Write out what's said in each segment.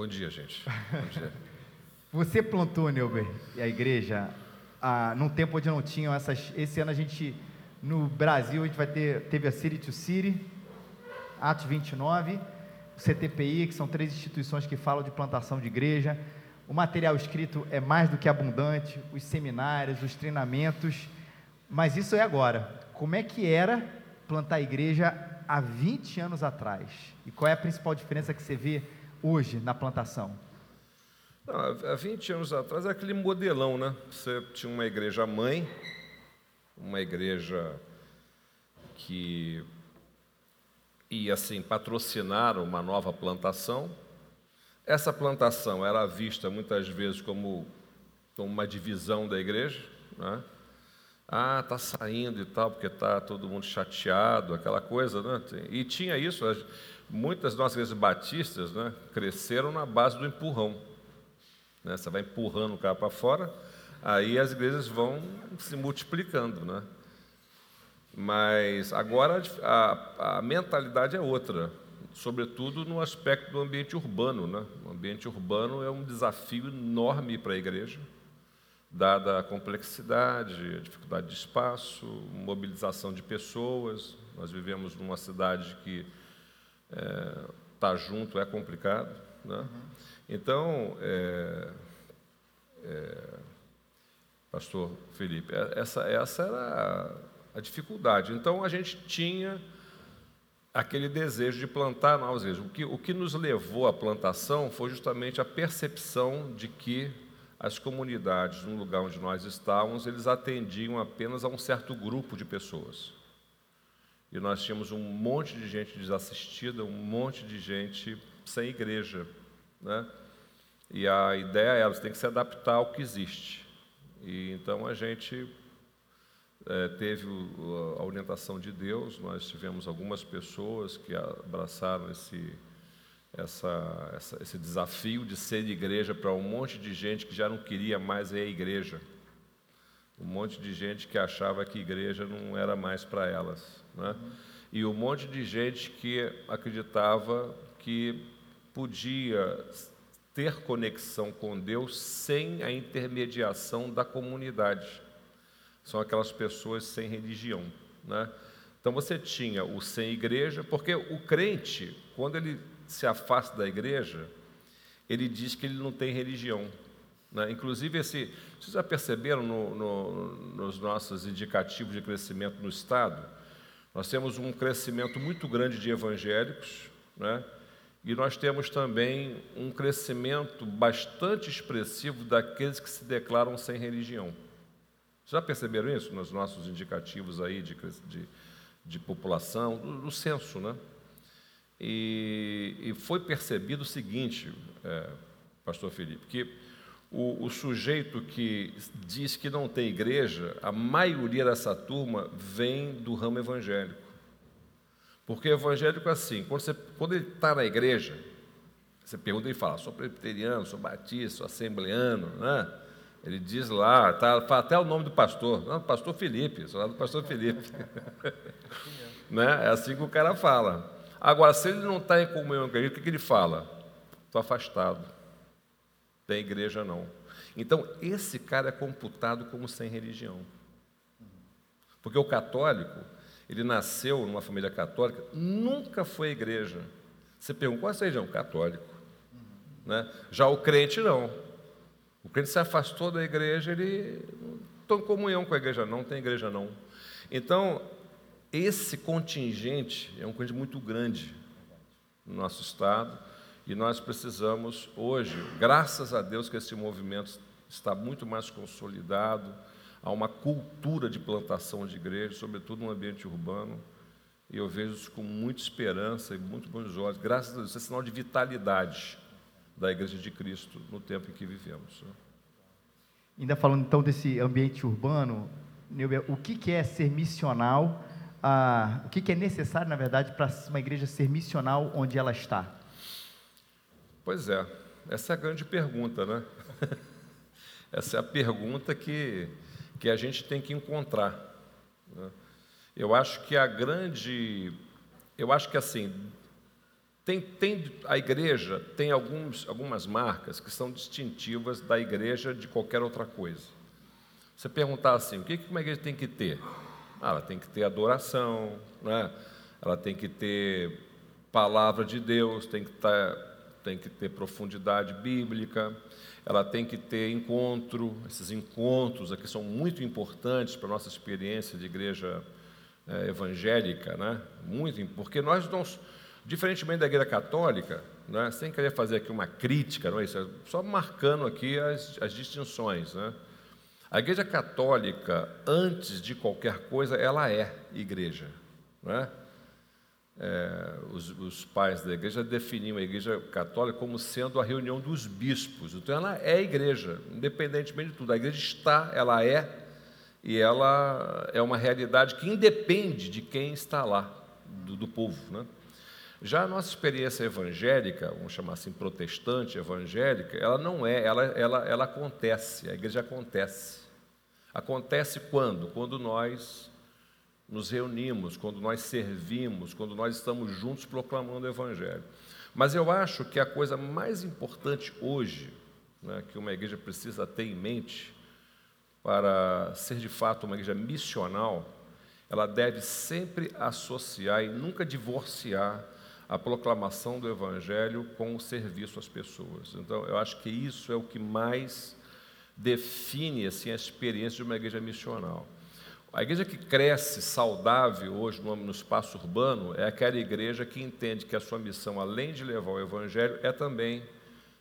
Bom dia, gente. Bom dia. Você plantou, Neuber, a igreja, ah, num tempo onde não tinham essas. Esse ano a gente, no Brasil, a gente vai ter, teve a City to City, Atos 29, o CTPI, que são três instituições que falam de plantação de igreja. O material escrito é mais do que abundante, os seminários, os treinamentos, mas isso é agora. Como é que era plantar a igreja há 20 anos atrás? E qual é a principal diferença que você vê hoje na plantação? Há 20 anos atrás era aquele modelão, né? Você tinha uma igreja mãe, uma igreja que ia assim patrocinar uma nova plantação. Essa plantação era vista muitas vezes como, como uma divisão da igreja, né? Ah, está saindo e tal, porque está todo mundo chateado, aquela coisa, né? E tinha isso, muitas nossas igrejas batistas né, cresceram na base do empurrão. Né? Você vai empurrando o cara para fora, aí as igrejas vão se multiplicando. Né? Mas agora a, a mentalidade é outra, sobretudo no aspecto do ambiente urbano. Né? O ambiente urbano é um desafio enorme para a igreja, dada a complexidade, a dificuldade de espaço, mobilização de pessoas. Nós vivemos numa cidade que é, tá junto é complicado. Né? Uhum. Então, é, é, pastor Felipe, é, essa, essa era a, a, dificuldade. Então, a gente tinha aquele desejo de plantar novas igrejas. O que, o que nos levou à plantação foi justamente a percepção de que as comunidades, no lugar onde nós estávamos, eles atendiam apenas a um certo grupo de pessoas. E nós tínhamos um monte de gente desassistida, um monte de gente sem igreja. Né? E a ideia é, você tem que se adaptar ao que existe. E então a gente é, teve a orientação de Deus, nós tivemos algumas pessoas que abraçaram esse, essa, essa, esse desafio de ser igreja para um monte de gente que já não queria mais ir à igreja. Um monte de gente que achava que igreja não era mais para elas. Né? E um monte de gente que acreditava que podia ter conexão com Deus sem a intermediação da comunidade. São aquelas pessoas sem religião. Né? Então você tinha o sem igreja, porque o crente, quando ele se afasta da igreja, ele diz que ele não tem religião. Né? Inclusive, esse, vocês já perceberam no, no, nos nossos indicativos de crescimento no Estado? Nós temos um crescimento muito grande de evangélicos, né? e nós temos também um crescimento bastante expressivo daqueles que se declaram sem religião. Já perceberam isso nos nossos indicativos aí de, de, de população, do, do, censo, né? E, e, foi percebido o seguinte, é, Pastor Felipe, que o, o, sujeito que diz que não tem igreja, a maioria dessa turma vem do ramo evangélico. Porque evangélico é assim, quando, você, quando ele está na igreja, você pergunta e fala, sou presbiteriano, sou batista, sou assembleano, né? Ele diz lá, tá, fala até o nome do pastor, não, pastor Felipe, sou lá do pastor Felipe. né? É assim que o cara fala. Agora, se ele não está em comunhão com a igreja, o que, que ele fala? Estou afastado tem igreja não. Então, esse cara é computado como sem religião. Porque o católico, ele nasceu numa família católica, nunca foi à igreja. Você pergunta, qual é a religião? Católico. Né? Já o crente, não. O crente se afastou da igreja, ele não está em comunhão com a igreja, não tem igreja, não. Então, esse contingente é um contingente muito grande no nosso estado e nós precisamos hoje, graças a Deus que esse movimento está muito mais consolidado, há uma cultura de plantação de igreja, sobretudo no ambiente urbano, e eu vejo isso com muita esperança e muito bons olhos. Graças a Deus, isso é sinal de vitalidade da Igreja de Cristo no tempo em que vivemos. Né? Ainda falando então desse ambiente urbano, o que é ser missional? Ah, o que é necessário, na verdade, para uma igreja ser missional onde ela está? Pois é, essa é a grande pergunta, né? essa é a pergunta que, que a gente tem que encontrar. Né? Eu acho que a grande. Eu acho que assim, Tem, tem, a igreja tem alguns, algumas marcas que são distintivas da igreja de qualquer outra coisa. Você perguntar assim, o que uma igreja tem que ter? Ah, ela tem que ter adoração, né? ela tem que ter palavra de Deus, tem que, ter, tá, tem que ter profundidade bíblica, ela tem que ter encontro. Esses encontros aqui são muito importantes para a nossa experiência de igreja é, evangélica, né? muito, porque nós não Diferentemente da Igreja Católica, né, sem querer fazer aqui uma crítica, não é isso? É só marcando aqui as, as distinções. Né? A Igreja Católica, antes de qualquer coisa, ela é igreja. Né? É, os, os, pais da igreja definiam a igreja católica como sendo a reunião dos bispos. Então, ela é igreja, independentemente de tudo. A igreja está, ela é, e ela é uma realidade que independe de quem está lá, do, do povo. Né? Já a nossa experiência evangélica, vamos chamar assim protestante evangélica, ela não é, ela, ela, ela acontece, a igreja acontece. Acontece quando? Quando nós nos reunimos, quando nós servimos, quando nós estamos juntos proclamando o Evangelho. Mas eu acho que a coisa mais importante hoje, né, que uma igreja precisa ter em mente, para ser de fato uma igreja missional, ela deve sempre associar e nunca divorciar a proclamação do Evangelho com o serviço às pessoas. Então, eu acho que isso é o que mais define assim, a experiência de uma igreja missional. A igreja que cresce saudável hoje no, espaço urbano é aquela igreja que entende que a sua missão, além de levar o Evangelho, é também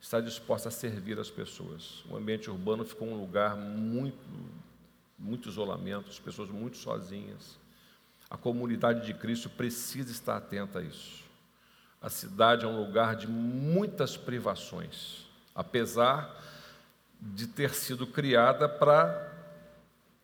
estar disposta a servir as pessoas. O ambiente urbano ficou um lugar muito, muito isolamento, as pessoas muito sozinhas. A comunidade de Cristo precisa estar atenta a isso. A cidade é um lugar de muitas privações, apesar de ter sido criada para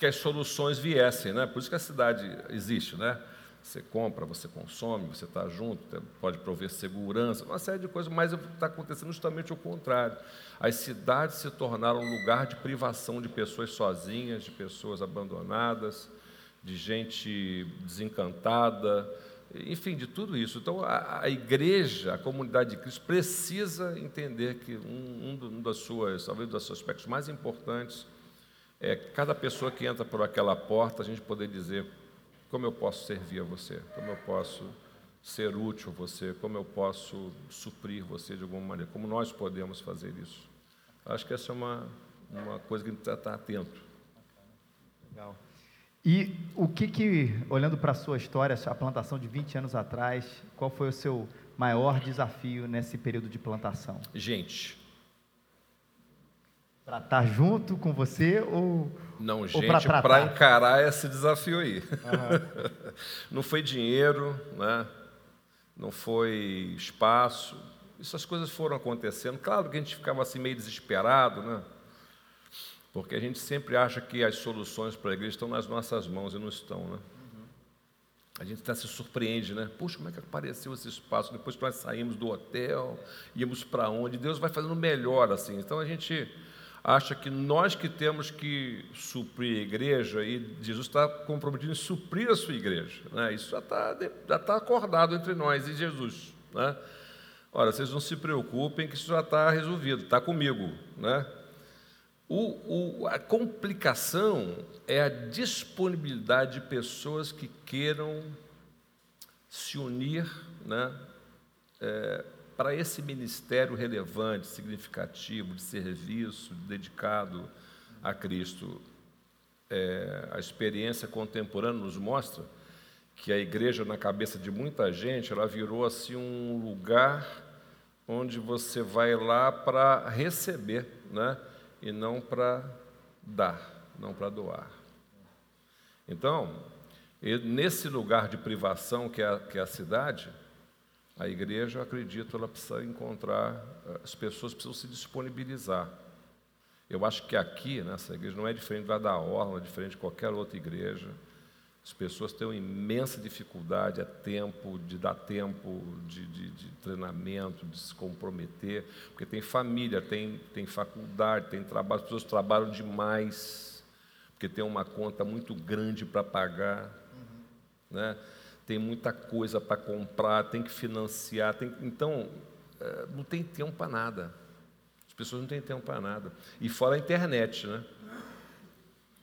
que as soluções viessem, né? Por isso que a cidade existe, né? Você compra, você consome, você está junto, pode prover segurança, uma série de coisas, mas está acontecendo justamente o contrário. As cidades se tornaram um lugar de privação de pessoas sozinhas, de pessoas abandonadas, de gente desencantada, enfim, de tudo isso. Então, a, a, igreja, a comunidade de Cristo, precisa entender que um, um, das suas, talvez um dos seus aspectos mais importantes é cada pessoa que entra por aquela porta, a gente poder dizer como eu posso servir a você, como eu posso ser útil a você, como eu posso suprir você de alguma maneira, como nós podemos fazer isso. Acho que essa é uma, uma coisa que a gente estar atento. Legal. E o que que, olhando para a sua história, a plantação de 20 anos atrás, qual foi o seu maior desafio nesse período de plantação? Gente. Para estar junto com você ou Não, gente, para encarar esse desafio aí. Uhum. Não foi dinheiro, né? não foi espaço. Essas coisas foram acontecendo. Claro que a gente ficava assim meio desesperado, né? Porque a gente sempre acha que as soluções para a igreja estão nas nossas mãos e não estão, né? A gente até se surpreende, né? Puxa, como é que apareceu esse espaço? Depois que nós saímos do hotel, íamos para onde? Deus vai fazendo melhor, assim. Então a gente acha que nós que temos que suprir a igreja, e Jesus está comprometido em suprir a sua igreja. Né? Isso já está já tá acordado entre nós e Jesus. Né? Ora, vocês não se preocupem que isso já está resolvido, está comigo. Né? O, o, a complicação é a disponibilidade de pessoas que queiram se unir né, é, para esse ministério relevante, significativo, de serviço, dedicado a Cristo. É, a experiência contemporânea nos mostra que a igreja, na cabeça de muita gente, ela virou assim um lugar onde você vai lá para receber, né? e não para dar, não para doar. Então, nesse lugar de privação que é, que é a cidade, a igreja, eu acredito, ela precisa encontrar, as pessoas precisam se disponibilizar. Eu acho que aqui, nessa igreja, não é diferente da Orla, não é diferente de qualquer outra igreja. As pessoas têm uma imensa dificuldade, é tempo, de dar tempo de, de, de, treinamento, de se comprometer, porque tem família, tem, tem faculdade, tem trabalho, as pessoas trabalham demais, porque tem uma conta muito grande para pagar. Uhum. Né? Tem muita coisa para comprar, tem que financiar, tem, então é, não tem tempo para nada. As pessoas não têm tempo para nada. E fora a internet, né?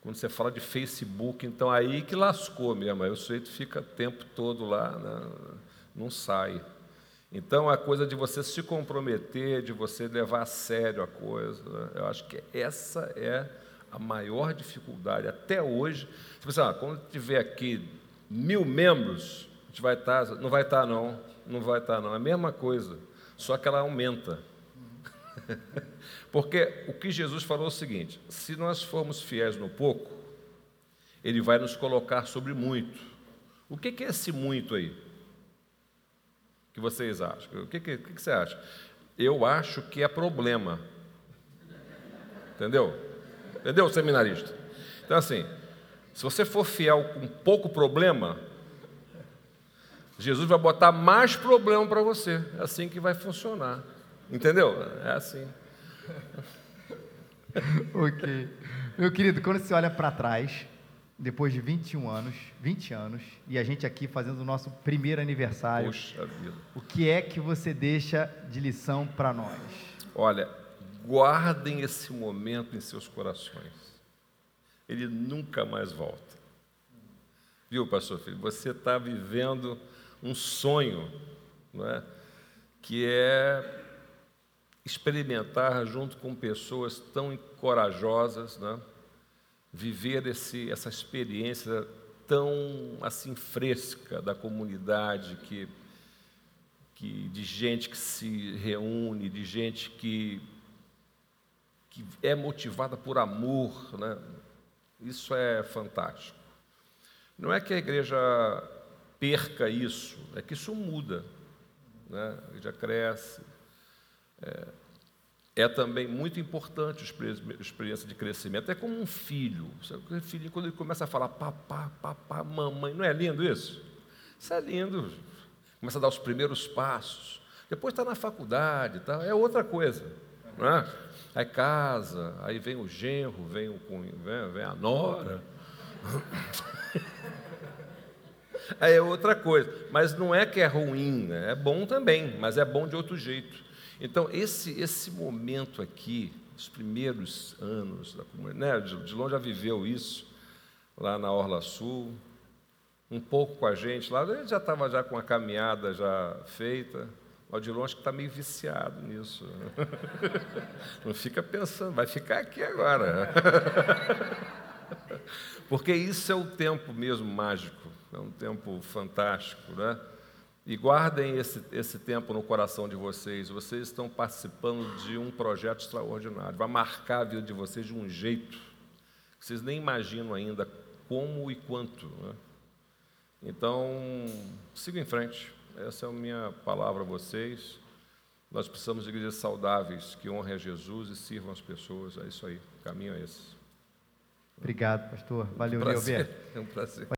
Quando você fala de Facebook, então aí que lascou mesmo. Aí o sujeito fica o tempo todo lá, né? não sai. Então a coisa de você se comprometer, de você levar a sério a coisa, né? eu acho que essa é a maior dificuldade. Até hoje, tipo assim, ah, quando tiver aqui mil membros, a gente vai estar, tá, não vai estar tá, não, não vai estar tá, não. É a mesma coisa, só que ela aumenta. Porque o que Jesus falou é o seguinte: se nós formos fiéis no pouco, Ele vai nos colocar sobre muito. O que é esse muito aí? que vocês acham? O que, que, que você acha? Eu acho que é problema. Entendeu? Entendeu, seminarista? Então, assim, se você for fiel com pouco problema, Jesus vai botar mais problema para você. É assim que vai funcionar. Entendeu? É assim. ok. Meu querido, quando você olha para trás, depois de 21 anos, 20 anos, e a gente aqui fazendo o nosso primeiro aniversário. Poxa vida. O que é que você deixa de lição para nós? Olha, guardem esse momento em seus corações. Ele nunca mais volta. Viu, pastor filho? Você está vivendo um sonho, não é? que é experimentar junto com pessoas tão corajosas, né? viver esse, essa experiência tão assim fresca da comunidade que, que de gente que se reúne, de gente que, que é motivada por amor, né? Isso é fantástico. Não é que a igreja perca isso, é que isso muda, né? A igreja cresce. É, é também muito importante a experiência de crescimento. É como um filho. O filho, quando ele começa a falar papá, papá, mamãe, não é lindo isso? Isso é lindo. Começa a dar os primeiros passos. Depois está na faculdade, tá? é outra coisa. Não é? Aí casa, aí vem o genro, vem, o, vem, vem a nora. Aí é outra coisa. Mas não é que é ruim, né? é bom também, mas é bom de outro jeito. Então, esse, esse momento aqui, os primeiros anos da comunidade, né, de longe já viveu isso, lá na Orla Sul, um pouco com a gente lá, ele já estava já com a caminhada já feita, o de longe que está meio viciado nisso. Não fica pensando, vai ficar aqui agora. Porque isso é o tempo mesmo mágico, é um tempo fantástico, né? E guardem esse, esse tempo no coração de vocês. Vocês estão participando de um projeto extraordinário. Vai marcar a vida de vocês de um jeito que vocês nem imaginam ainda como e quanto. Né? Então, sigam em frente. Essa é a minha palavra a vocês. Nós precisamos de igrejas saudáveis que honrem a Jesus e sirvam as pessoas. É isso aí. O caminho é esse. Obrigado, pastor. Valeu, um prazer. É um prazer.